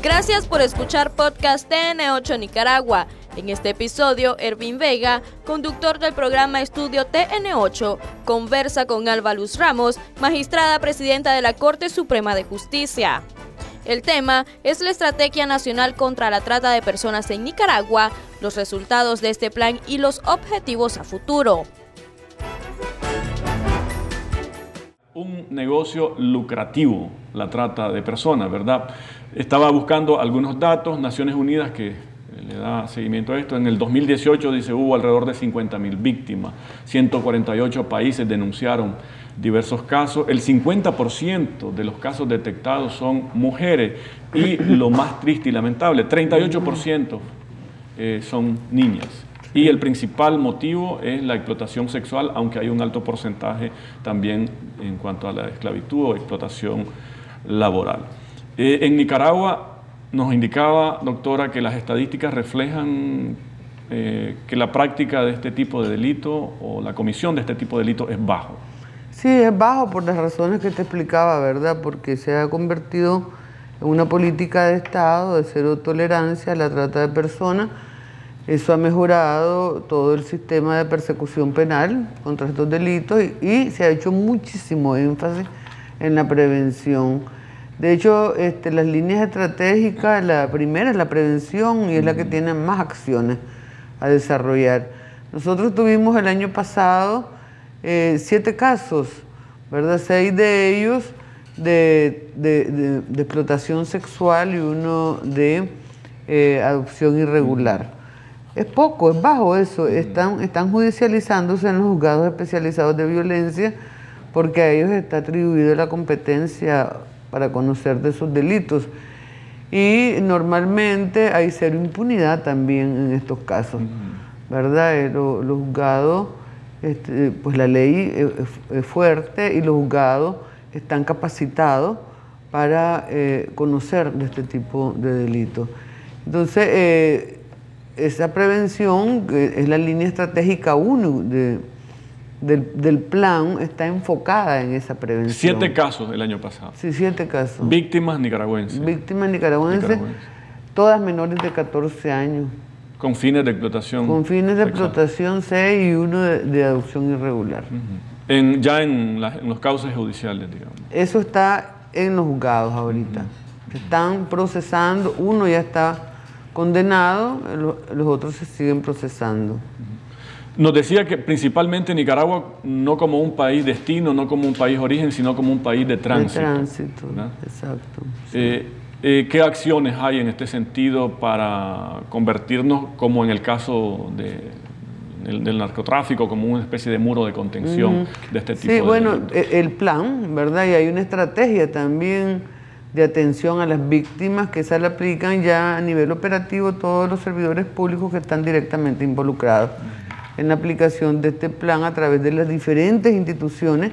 Gracias por escuchar podcast TN8 Nicaragua. En este episodio, Ervin Vega, conductor del programa Estudio TN8, conversa con Alba Luz Ramos, magistrada presidenta de la Corte Suprema de Justicia. El tema es la Estrategia Nacional contra la Trata de Personas en Nicaragua, los resultados de este plan y los objetivos a futuro. Un negocio lucrativo, la trata de personas, ¿verdad? Estaba buscando algunos datos, Naciones Unidas que le da seguimiento a esto, en el 2018 dice hubo alrededor de 50 mil víctimas, 148 países denunciaron diversos casos, el 50% de los casos detectados son mujeres y lo más triste y lamentable, 38% eh, son niñas. Y el principal motivo es la explotación sexual, aunque hay un alto porcentaje también en cuanto a la esclavitud o explotación laboral. Eh, en Nicaragua nos indicaba, doctora, que las estadísticas reflejan eh, que la práctica de este tipo de delito o la comisión de este tipo de delito es bajo. Sí, es bajo por las razones que te explicaba, ¿verdad? Porque se ha convertido en una política de Estado de cero tolerancia a la trata de personas. Eso ha mejorado todo el sistema de persecución penal contra estos delitos y, y se ha hecho muchísimo énfasis en la prevención de hecho, este, las líneas estratégicas, la primera es la prevención y es la que tiene más acciones a desarrollar. Nosotros tuvimos el año pasado eh, siete casos, ¿verdad? Seis de ellos de, explotación sexual y uno de eh, adopción irregular. Es poco, es bajo eso. Están, están judicializándose en los juzgados especializados de violencia porque a ellos está atribuida la competencia para conocer de esos delitos. Y normalmente hay cero impunidad también en estos casos, ¿verdad? Eh, los, juzgados, este, pues la ley es, fuerte y los juzgados están capacitados para eh, conocer de este tipo de delitos. Entonces, eh, esa prevención es la línea estratégica 1 de del, plan está enfocada en esa prevención. Siete casos el año pasado. Sí, siete casos. Víctimas nicaragüenses. Víctimas nicaragüenses, todas menores de 14 años. Con fines de explotación. Con fines de explotación C y uno de, adopción irregular. en, ya en, los cauces judiciales, digamos. Eso está en los juzgados ahorita. están procesando, uno ya está condenado, los otros se siguen procesando. Nos decía que principalmente Nicaragua no como un país destino, no como un país origen, sino como un país de tránsito. De tránsito, exacto. Eh, eh, ¿Qué acciones hay en este sentido para convertirnos, como en el caso del, narcotráfico, como una especie de muro de contención de este tipo sí, bueno, e, el plan, ¿verdad? Y hay una estrategia también de atención a las víctimas que se le aplican ya a nivel operativo todos los servidores públicos que están directamente involucrados en la aplicación de este plan a través de las diferentes instituciones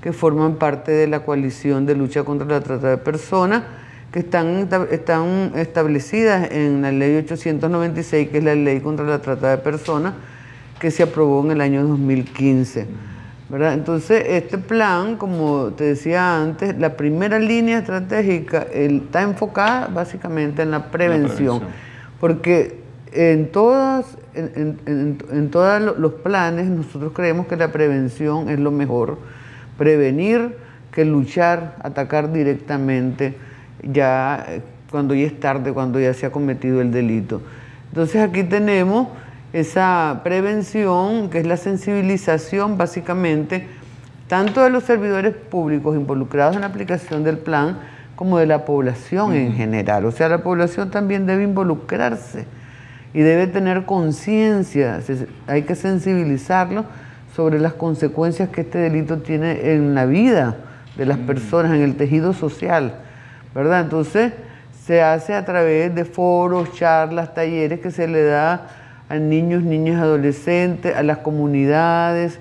que forman parte de la coalición de lucha contra la trata de personas, que están, están establecidas en la ley 896, que es la ley contra la trata de personas, que se aprobó en el año 2015. ¿Verdad? Entonces, este plan, como te decía antes, la primera línea estratégica está enfocada básicamente en la prevención, porque en todas en, todos los planes nosotros creemos que la prevención es lo mejor. Prevenir que luchar, atacar directamente ya eh, cuando ya es tarde, cuando ya se ha cometido el delito. Entonces aquí tenemos esa prevención, que es la sensibilización básicamente, tanto de los servidores públicos involucrados en la aplicación del plan, como de la población en general. O sea, la población también debe involucrarse y debe tener conciencia, hay que sensibilizarlo sobre las consecuencias que este delito tiene en la vida de las personas, en el tejido social, ¿verdad? Entonces se hace a través de foros, charlas, talleres que se le da a niños, niñas, adolescentes, a las comunidades,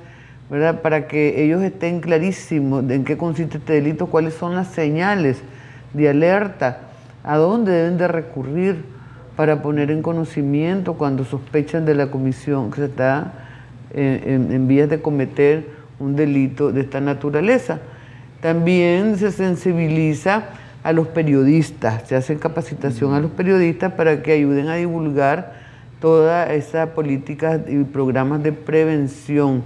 ¿verdad? Para que ellos estén clarísimos de en qué consiste este delito, cuáles son las señales de alerta, a dónde deben de recurrir para poner en conocimiento cuando sospechan de la comisión que se está eh, en, vías de cometer un delito de esta naturaleza. También se sensibiliza a los periodistas, se hace capacitación a los periodistas para que ayuden a divulgar toda esa política y programas de prevención.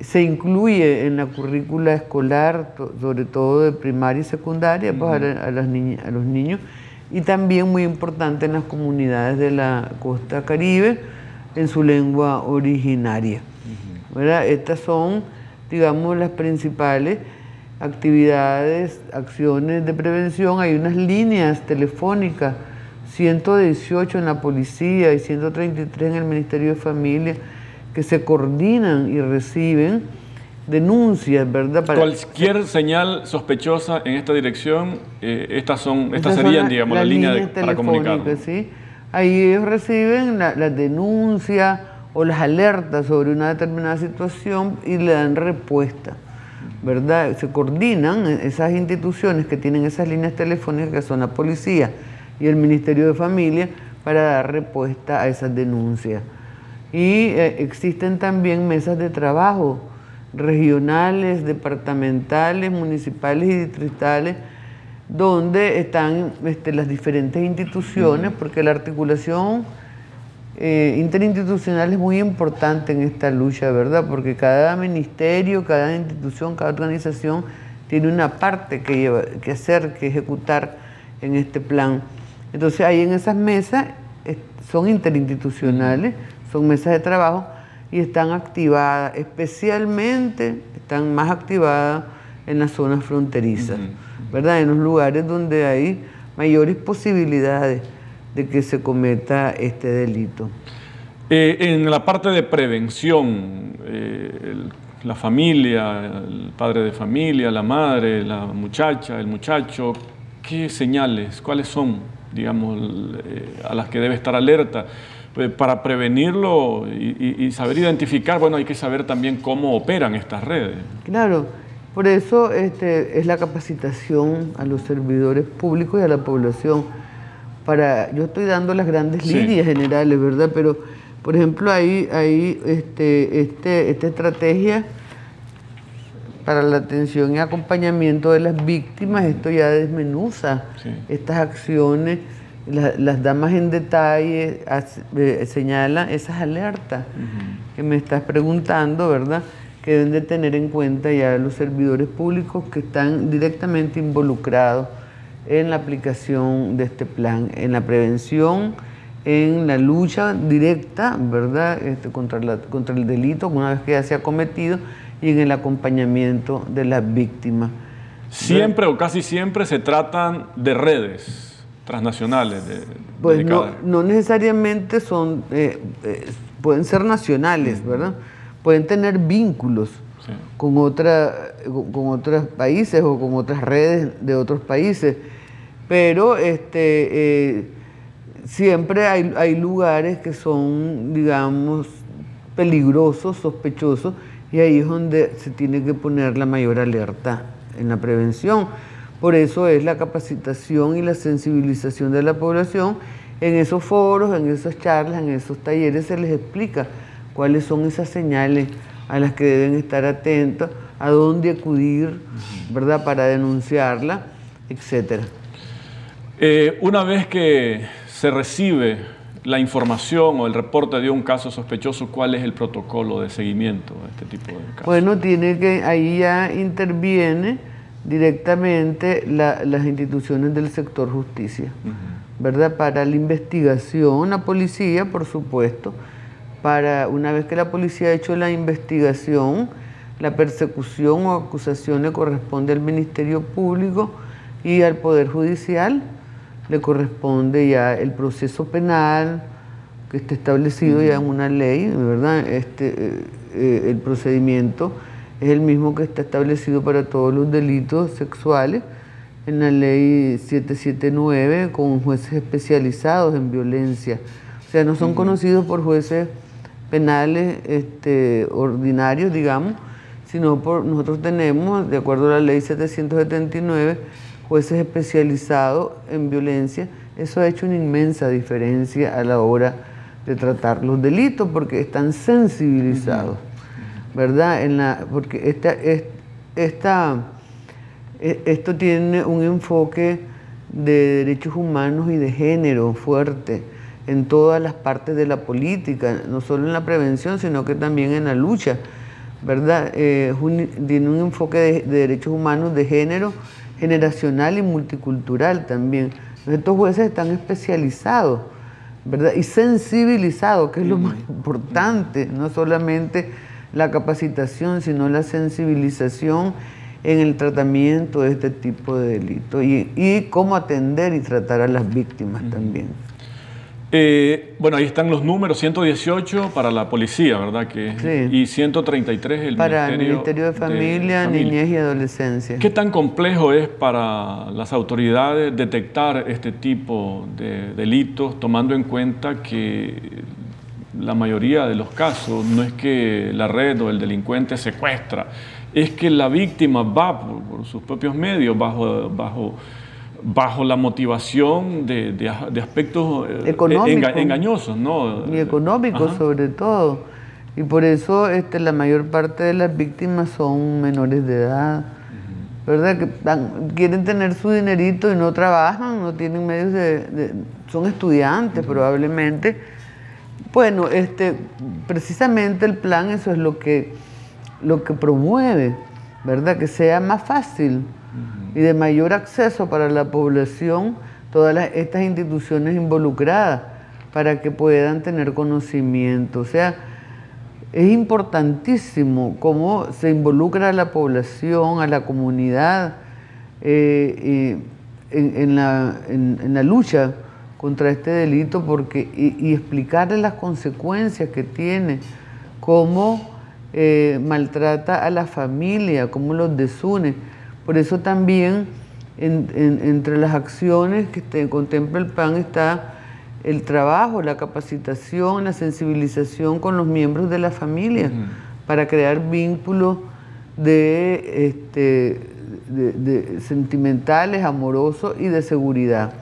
Se incluye en la currícula escolar, sobre todo de primaria y secundaria, pues, a, las a los niños, y también muy importante en las comunidades de la costa caribe, en su lengua originaria. Estas son, digamos, las principales actividades, acciones de prevención. Hay unas líneas telefónicas, 118 en la policía y 133 en el Ministerio de Familia, que se coordinan y reciben denuncias, ¿verdad? Cualquier señal sospechosa en esta dirección, eh, estas son, estas, serían, digamos, la línea para comunicar. ¿sí? Ahí ellos reciben las la denuncias o las alertas sobre una determinada situación y le dan respuesta. ¿verdad? Se coordinan esas instituciones que tienen esas líneas telefónicas, que son la policía y el Ministerio de Familia, para dar respuesta a esas denuncias. Y eh, existen también mesas de trabajo regionales, departamentales, municipales y distritales, donde están este, las diferentes instituciones, porque la articulación eh, interinstitucional es muy importante en esta lucha, ¿verdad? Porque cada ministerio, cada institución, cada organización tiene una parte que, que hacer, que ejecutar en este plan. Entonces ahí en esas mesas son interinstitucionales, son mesas de trabajo y están activadas, especialmente están más activadas en las zonas fronterizas, ¿verdad? En los lugares donde hay mayores posibilidades de que se cometa este delito. Eh, en la parte de prevención, eh, la familia, el padre de familia, la madre, la muchacha, el muchacho, ¿qué señales, cuáles son, digamos, eh, a las que debe estar alerta? Pues, para prevenirlo y, saber identificar, bueno, hay que saber también cómo operan estas redes. Claro, por eso este, es la capacitación a los servidores públicos y a la población para, yo estoy dando las grandes líneas generales, ¿verdad? Pero, por ejemplo, hay, hay este, este, esta estrategia para la atención y acompañamiento de las víctimas, esto ya desmenuza estas acciones, las da más en detalle, eh, señala esas alertas que me estás preguntando, ¿verdad? Que deben de tener en cuenta ya los servidores públicos que están directamente involucrados en la aplicación de este plan, en la prevención, en la lucha directa, ¿verdad?, este, contra, la, contra el delito una vez que ya se ha cometido y en el acompañamiento de las víctimas. Siempre o casi siempre se tratan de redes transnacionales. De, pues no, no, necesariamente son, eh, eh, pueden ser nacionales, ¿verdad? Pueden tener vínculos con, otra, con otros países o con otras redes de otros países pero este, eh, siempre hay, lugares que son, digamos, peligrosos, sospechosos, y ahí es donde se tiene que poner la mayor alerta en la prevención. Por eso es la capacitación y la sensibilización de la población. En esos foros, en esas charlas, en esos talleres se les explica cuáles son esas señales a las que deben estar atentos, a dónde acudir, ¿verdad?, para denunciarla, etcétera. Eh, una vez que se recibe la información o el reporte de un caso sospechoso, ¿cuál es el protocolo de seguimiento de este tipo de casos? Bueno, tiene que, ahí ya interviene directamente las instituciones del sector justicia, ¿verdad? Para la investigación, la policía, por supuesto, para una vez que la policía ha hecho la investigación, la persecución o acusación le corresponde al Ministerio Público y al Poder Judicial le corresponde ya el proceso penal que está establecido ya en una ley, ¿verdad? Este, eh, eh, el procedimiento es el mismo que está establecido para todos los delitos sexuales en la ley 779 con jueces especializados en violencia. O sea, no son conocidos por jueces penales este, ordinarios, digamos, sino por nosotros tenemos, de acuerdo a la ley 779, jueces especializados en violencia, eso ha hecho una inmensa diferencia a la hora de tratar los delitos porque están sensibilizados, ¿verdad? En la, porque esta, esta, e, esto tiene un enfoque de derechos humanos y de género fuerte en todas las partes de la política, no solo en la prevención, sino que también en la lucha, ¿verdad? Eh, tiene un enfoque de, derechos humanos de género generacional y multicultural también. Estos jueces están especializados, ¿verdad? Y sensibilizados, que es lo más importante, no solamente la capacitación, sino la sensibilización en el tratamiento de este tipo de delitos y, cómo atender y tratar a las víctimas también. Eh, bueno, ahí están los números, 118 para la policía, ¿verdad? Que, Y 133 el para el Ministerio de Familia, Niñez y Adolescencia. ¿Qué tan complejo es para las autoridades detectar este tipo de delitos, tomando en cuenta que la mayoría de los casos no es que la red o el delincuente secuestra, es que la víctima va por, sus propios medios, bajo, bajo, bajo la motivación de, aspectos eh, engañosos. ¿no? Y económicos sobre todo. Y por eso este, la mayor parte de las víctimas son menores de edad. ¿Verdad? Que quieren tener su dinerito y no trabajan, no tienen medios de... son estudiantes probablemente. Bueno, este, precisamente el plan eso es lo que lo que promueve, ¿verdad? Que sea más fácil y de mayor acceso para la población todas estas instituciones involucradas para que puedan tener conocimiento. O sea, es importantísimo cómo se involucra a la población, a la comunidad eh, en, la, lucha contra este delito porque, y, y explicarle las consecuencias que tiene, cómo eh, maltrata a la familia, cómo los desune. Por eso también entre las acciones que contempla el PAN está el trabajo, la capacitación, la sensibilización con los miembros de la familia para crear vínculos de, este, de, sentimentales, amorosos y de seguridad,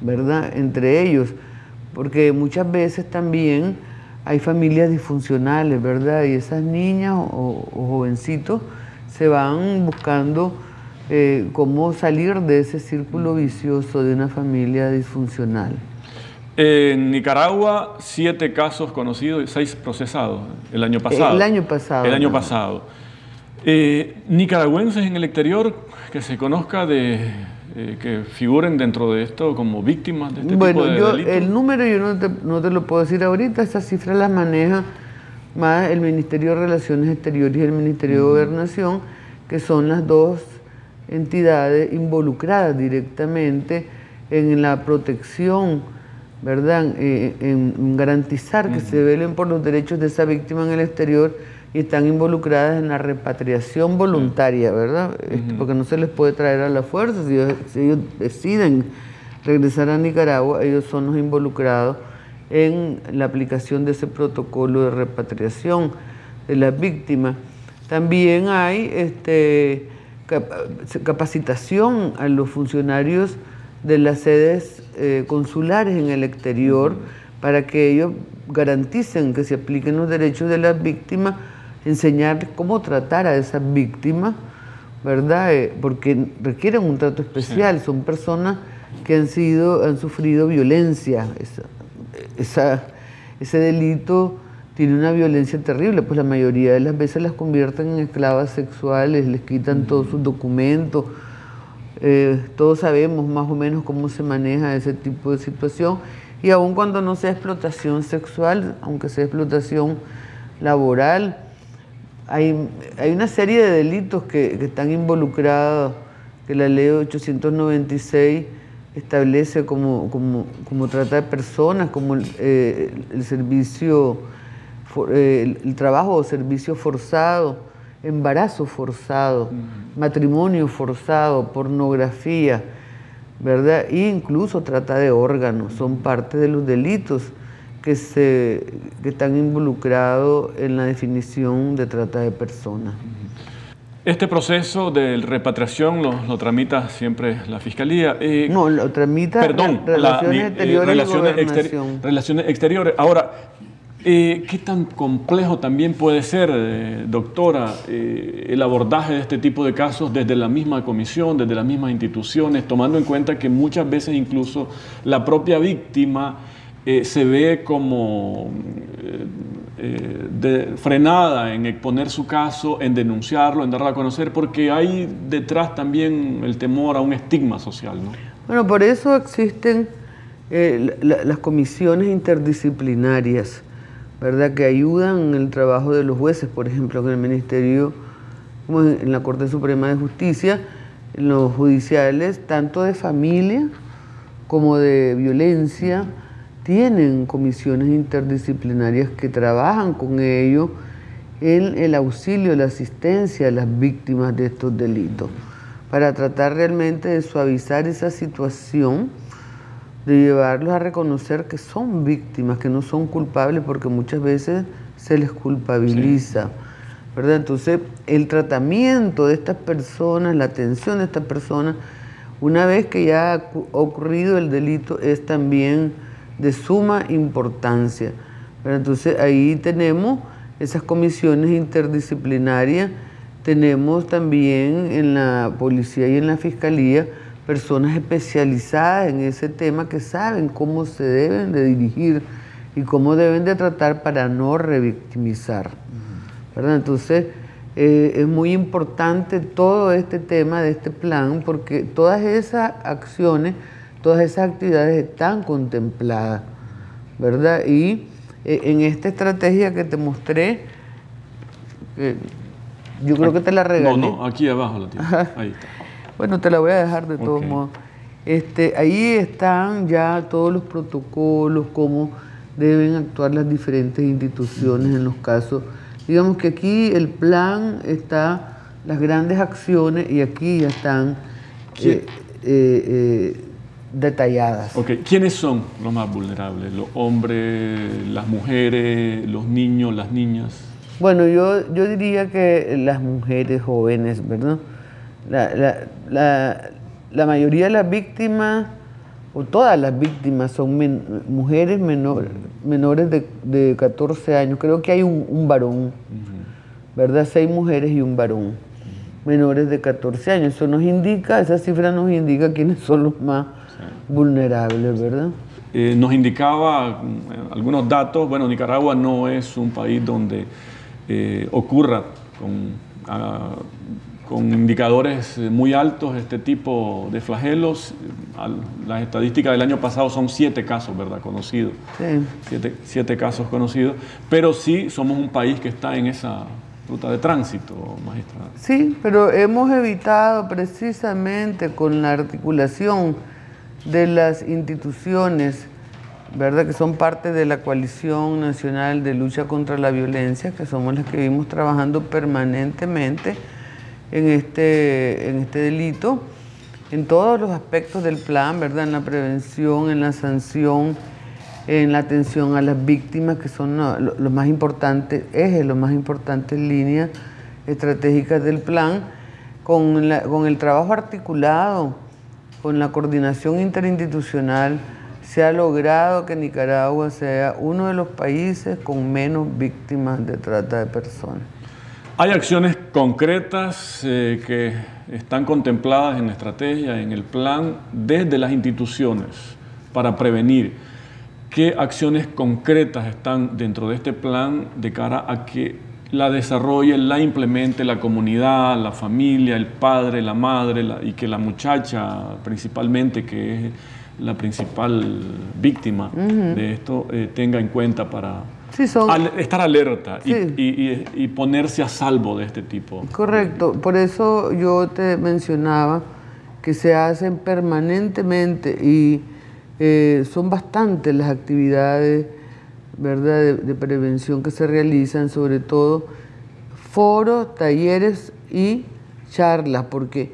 ¿verdad? Entre ellos, porque muchas veces también hay familias disfuncionales, ¿verdad? Y esas niñas o, jovencitos se van buscando eh, cómo salir de ese círculo vicioso de una familia disfuncional. En Nicaragua, siete casos conocidos y seis procesados el año pasado. El año pasado. El año pasado. Eh, nicaragüenses en el exterior que se conozca de eh, que figuren dentro de esto como víctimas de este tipo de yo, El número yo no te, no te, lo puedo decir ahorita, esa cifra la maneja más el Ministerio de Relaciones Exteriores y el Ministerio de Gobernación, que son las dos entidades involucradas directamente en la protección, ¿verdad? Eh, en garantizar que se velen por los derechos de esa víctima en el exterior y están involucradas en la repatriación voluntaria, ¿verdad? Este, porque no se les puede traer a la fuerza, si ellos, deciden regresar a Nicaragua, ellos son los involucrados en la aplicación de ese protocolo de repatriación de las víctimas. También hay este, capacitación a los funcionarios de las sedes eh, consulares en el exterior para que ellos garanticen que se apliquen los derechos de las víctimas enseñar cómo tratar a esas víctimas, ¿verdad? Eh, porque requieren un trato especial, son personas que han sido, han sufrido violencia. ese delito tiene una violencia terrible, pues la mayoría de las veces las convierten en esclavas sexuales, les quitan todos sus documentos. Eh, todos sabemos más o menos cómo se maneja ese tipo de situación y aun cuando no sea explotación sexual, aunque sea explotación laboral, hay, una serie de delitos que, están involucrados, que la ley 896 establece como, como, trata de personas, como el, eh, servicio, eh, el, trabajo o servicio forzado, embarazo forzado, matrimonio forzado, pornografía, ¿verdad? E incluso trata de órganos, son parte de los delitos que, se, están involucrados en la definición de trata de personas. Este proceso de repatriación lo, tramita siempre la Fiscalía. Eh, no, lo tramita perdón, Relaciones la, Exteriores relaciones, relaciones Exteriores. Ahora, Eh, ¿Qué tan complejo también puede ser, eh, doctora, eh, el abordaje de este tipo de casos desde la misma comisión, desde las mismas instituciones, tomando en cuenta que muchas veces incluso la propia víctima se ve como frenada en exponer su caso, en denunciarlo, en darlo a conocer, porque hay detrás también el temor a un estigma social? ¿no? Bueno, por eso existen las comisiones interdisciplinarias ¿verdad? que ayudan en el trabajo de los jueces, por ejemplo, en el Ministerio, como en la Corte Suprema de Justicia, en los judiciales, tanto de familia como de violencia, tienen comisiones interdisciplinarias que trabajan con ellos en el auxilio, la asistencia a las víctimas de estos delitos, para tratar realmente de suavizar esa situación de llevarlos a reconocer que son víctimas, que no son culpables, porque muchas veces se les culpabiliza. ¿verdad? Entonces, el tratamiento de estas personas, la atención de estas personas, una vez que ya ha ocurrido el delito, es también de suma importancia. Entonces, ahí tenemos esas comisiones interdisciplinarias, tenemos también en la policía y en la fiscalía personas especializadas en ese tema que saben cómo se deben de dirigir y cómo deben de tratar para no revictimizar. ¿verdad? Entonces, eh, es muy importante todo este tema de este plan porque todas esas acciones, todas esas actividades están contempladas, ¿verdad? Y eh, en esta estrategia que te mostré, eh, yo creo que te la regalé. No, no, aquí abajo la tienes. Ahí está. Bueno, te la voy a dejar de todos modos. Este, ahí están ya todos los protocolos, cómo deben actuar las diferentes instituciones en los casos. Digamos que aquí el plan está, las grandes acciones, y aquí ya están eh, eh, eh, detalladas. Ok, ¿quiénes son los más vulnerables? ¿Los hombres, las mujeres, los niños, las niñas? Bueno, yo, yo diría que las mujeres jóvenes, ¿verdad? La, la, la, mayoría de las víctimas, o todas las víctimas, son mujeres menores de, de, 14 años. Creo que hay un, varón, ¿verdad? Seis mujeres y un varón menores de 14 años. Eso nos indica, esa cifra nos indica quiénes son los más vulnerables, ¿verdad? Eh, nos indicaba mm, algunos datos, bueno, Nicaragua no es un país donde eh, ocurra con ah, con indicadores muy altos este tipo de flagelos. Las estadísticas del año pasado son siete casos, ¿verdad? Conocidos. Sí. Siete, casos conocidos. Pero sí somos un país que está en esa ruta de tránsito, magistrado. Sí, pero hemos evitado precisamente con la articulación de las instituciones, ¿verdad? Que son parte de la coalición nacional de lucha contra la violencia, que somos las que vivimos trabajando permanentemente en este, en este delito, en todos los aspectos del plan, ¿verdad? En la prevención, en la sanción, en la atención a las víctimas, que son los más importantes ejes, los más importantes líneas estratégicas del plan, con, con el trabajo articulado, con la coordinación interinstitucional, se ha logrado que Nicaragua sea uno de los países con menos víctimas de trata de personas. Hay acciones concretas eh, que están contempladas en la estrategia, en el plan, desde las instituciones para prevenir. ¿Qué acciones concretas están dentro de este plan de cara a que la desarrolle, la implemente la comunidad, la familia, el padre, la madre y que la muchacha principalmente, que es la principal víctima de esto, eh, tenga en cuenta para estar alerta y, ponerse a salvo de este tipo. Correcto, por eso yo te mencionaba que se hacen permanentemente y eh, son bastantes las actividades ¿verdad? De, prevención que se realizan, sobre todo foros, talleres y charlas, porque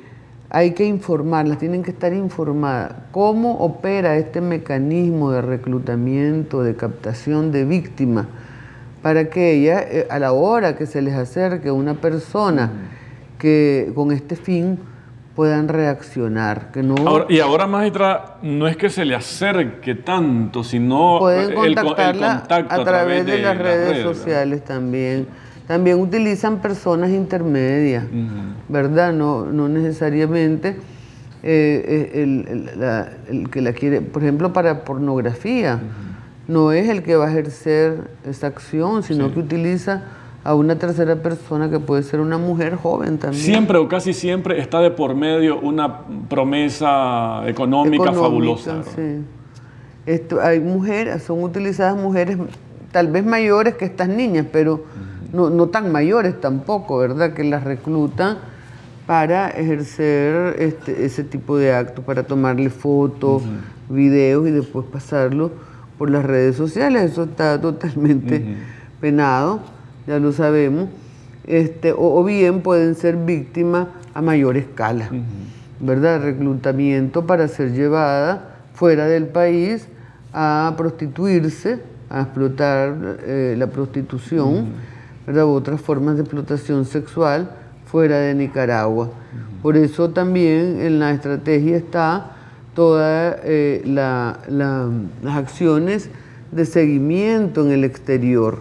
hay que informarlas, tienen que estar informadas. ¿Cómo opera este mecanismo de reclutamiento, de captación de víctimas? Para que ella, eh, a la hora que se les acerque una persona que con este fin puedan reaccionar. Que no y ahora, maestra, no es que se le acerque tanto, sino pueden contactarla a, través de, las, redes, sociales también. También utilizan personas intermedias, ¿verdad? No, no necesariamente eh, eh, el, que la quiere, por ejemplo, para pornografía. No es el que va a ejercer esa acción, sino que utiliza a una tercera persona que puede ser una mujer joven también. Siempre o casi siempre está de por medio una promesa económica, fabulosa. Sí. Esto, hay mujeres, son utilizadas mujeres tal vez mayores que estas niñas, pero no, no, tan mayores tampoco, ¿verdad? Que las reclutan para ejercer este, ese tipo de actos, para tomarle fotos, videos y después pasarlo por las redes sociales. Eso está totalmente penado ya lo sabemos, este, o, bien pueden ser víctimas a mayor escala, ¿verdad? Reclutamiento para ser llevada fuera del país a prostituirse, a explotar eh, la prostitución, otras formas de explotación sexual fuera de Nicaragua. Por eso también en la estrategia está todas eh, las acciones de seguimiento en el exterior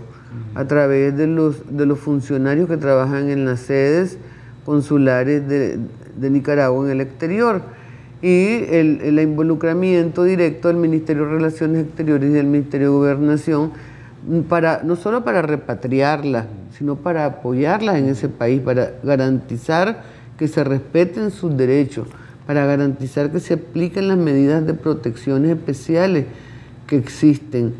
a través de los, de los funcionarios que trabajan en las sedes consulares de, Nicaragua en el exterior y el, involucramiento directo del Ministerio de Relaciones Exteriores y del Ministerio de Gobernación para, no solo para repatriarlas, sino para apoyarlas en ese país, para garantizar que se respeten sus derechos, para garantizar que se apliquen las medidas de protecciones especiales que existen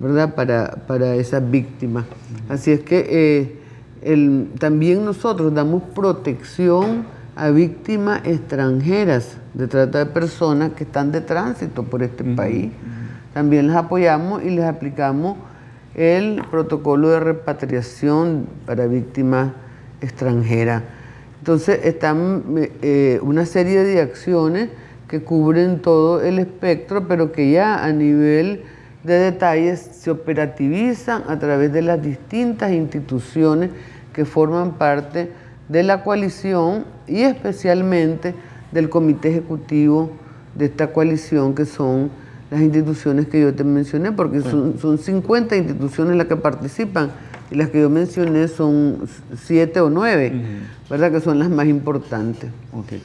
¿verdad? Para, para esas víctimas. Así es que eh, también nosotros damos protección a víctimas extranjeras de trata de personas que están de tránsito por este país. También les apoyamos y les aplicamos el protocolo de repatriación para víctimas extranjeras. Entonces están eh, una serie de acciones que cubren todo el espectro, pero que ya a nivel de detalles se operativizan a través de las distintas instituciones que forman parte de la coalición y especialmente del comité ejecutivo de esta coalición que son las instituciones que yo te mencioné, porque son, son 50 instituciones las que participan y las que yo mencioné son 7 o 9, ¿verdad? Que son las más importantes. Okay.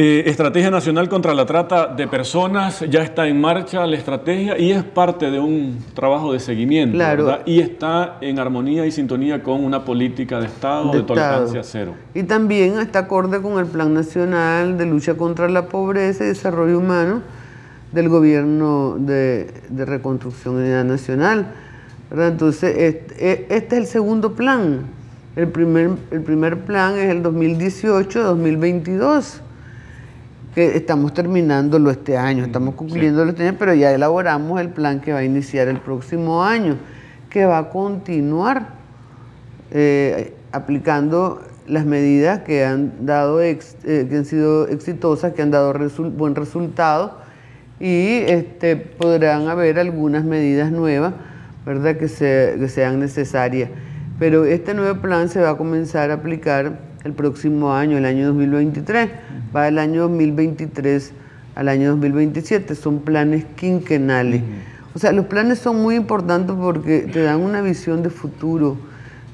Eh, estrategia Nacional contra la Trata de Personas, ya está en marcha la estrategia y es parte de un trabajo de seguimiento, ¿verdad? Y está en armonía y sintonía con una política de Estado de, tolerancia cero. Y también está acorde con el Plan Nacional de Lucha contra la Pobreza y Desarrollo Humano del Gobierno de, Reconstrucción Unidad Nacional. Entonces, este, este, es el segundo plan. El primer, el primer plan es el 2018-2022 que estamos terminándolo este año, estamos concluyéndolo este año, pero ya elaboramos el plan que va a iniciar el próximo año, que va a continuar eh, aplicando las medidas que han dado eh, que han sido exitosas, que han dado buen resultado y este, podrán haber algunas medidas nuevas, ¿verdad?, que, que sean necesarias. Pero este nuevo plan se va a comenzar a aplicar el próximo año, el año 2023 va del año 2023 al año 2027, son planes quinquenales. O sea, los planes son muy importantes porque te dan una visión de futuro,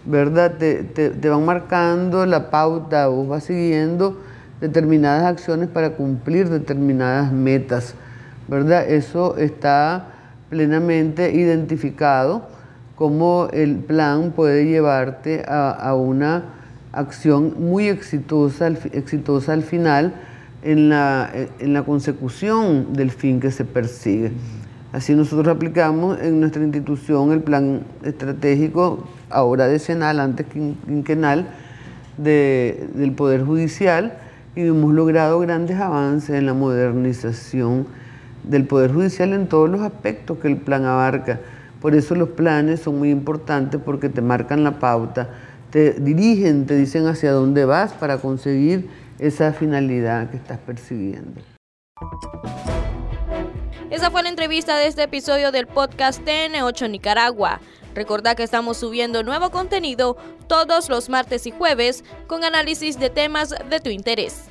¿verdad? Te, te, van marcando la pauta, vos vas siguiendo determinadas acciones para cumplir determinadas metas, ¿verdad? Eso está plenamente identificado, cómo el plan puede llevarte a, una acción muy exitosa, exitosa al final en la, en la consecución del fin que se persigue. Así nosotros aplicamos en nuestra institución el plan estratégico, ahora decenal, antes quinquenal, de, del Poder Judicial y hemos logrado grandes avances en la modernización del Poder Judicial en todos los aspectos que el plan abarca. Por eso los planes son muy importantes porque te marcan la pauta te dirigen, te dicen hacia dónde vas para conseguir esa finalidad que estás persiguiendo. Esa fue la entrevista de este episodio del podcast TN8 Nicaragua. Recordá que estamos subiendo nuevo contenido todos los martes y jueves con análisis de temas de tu interés.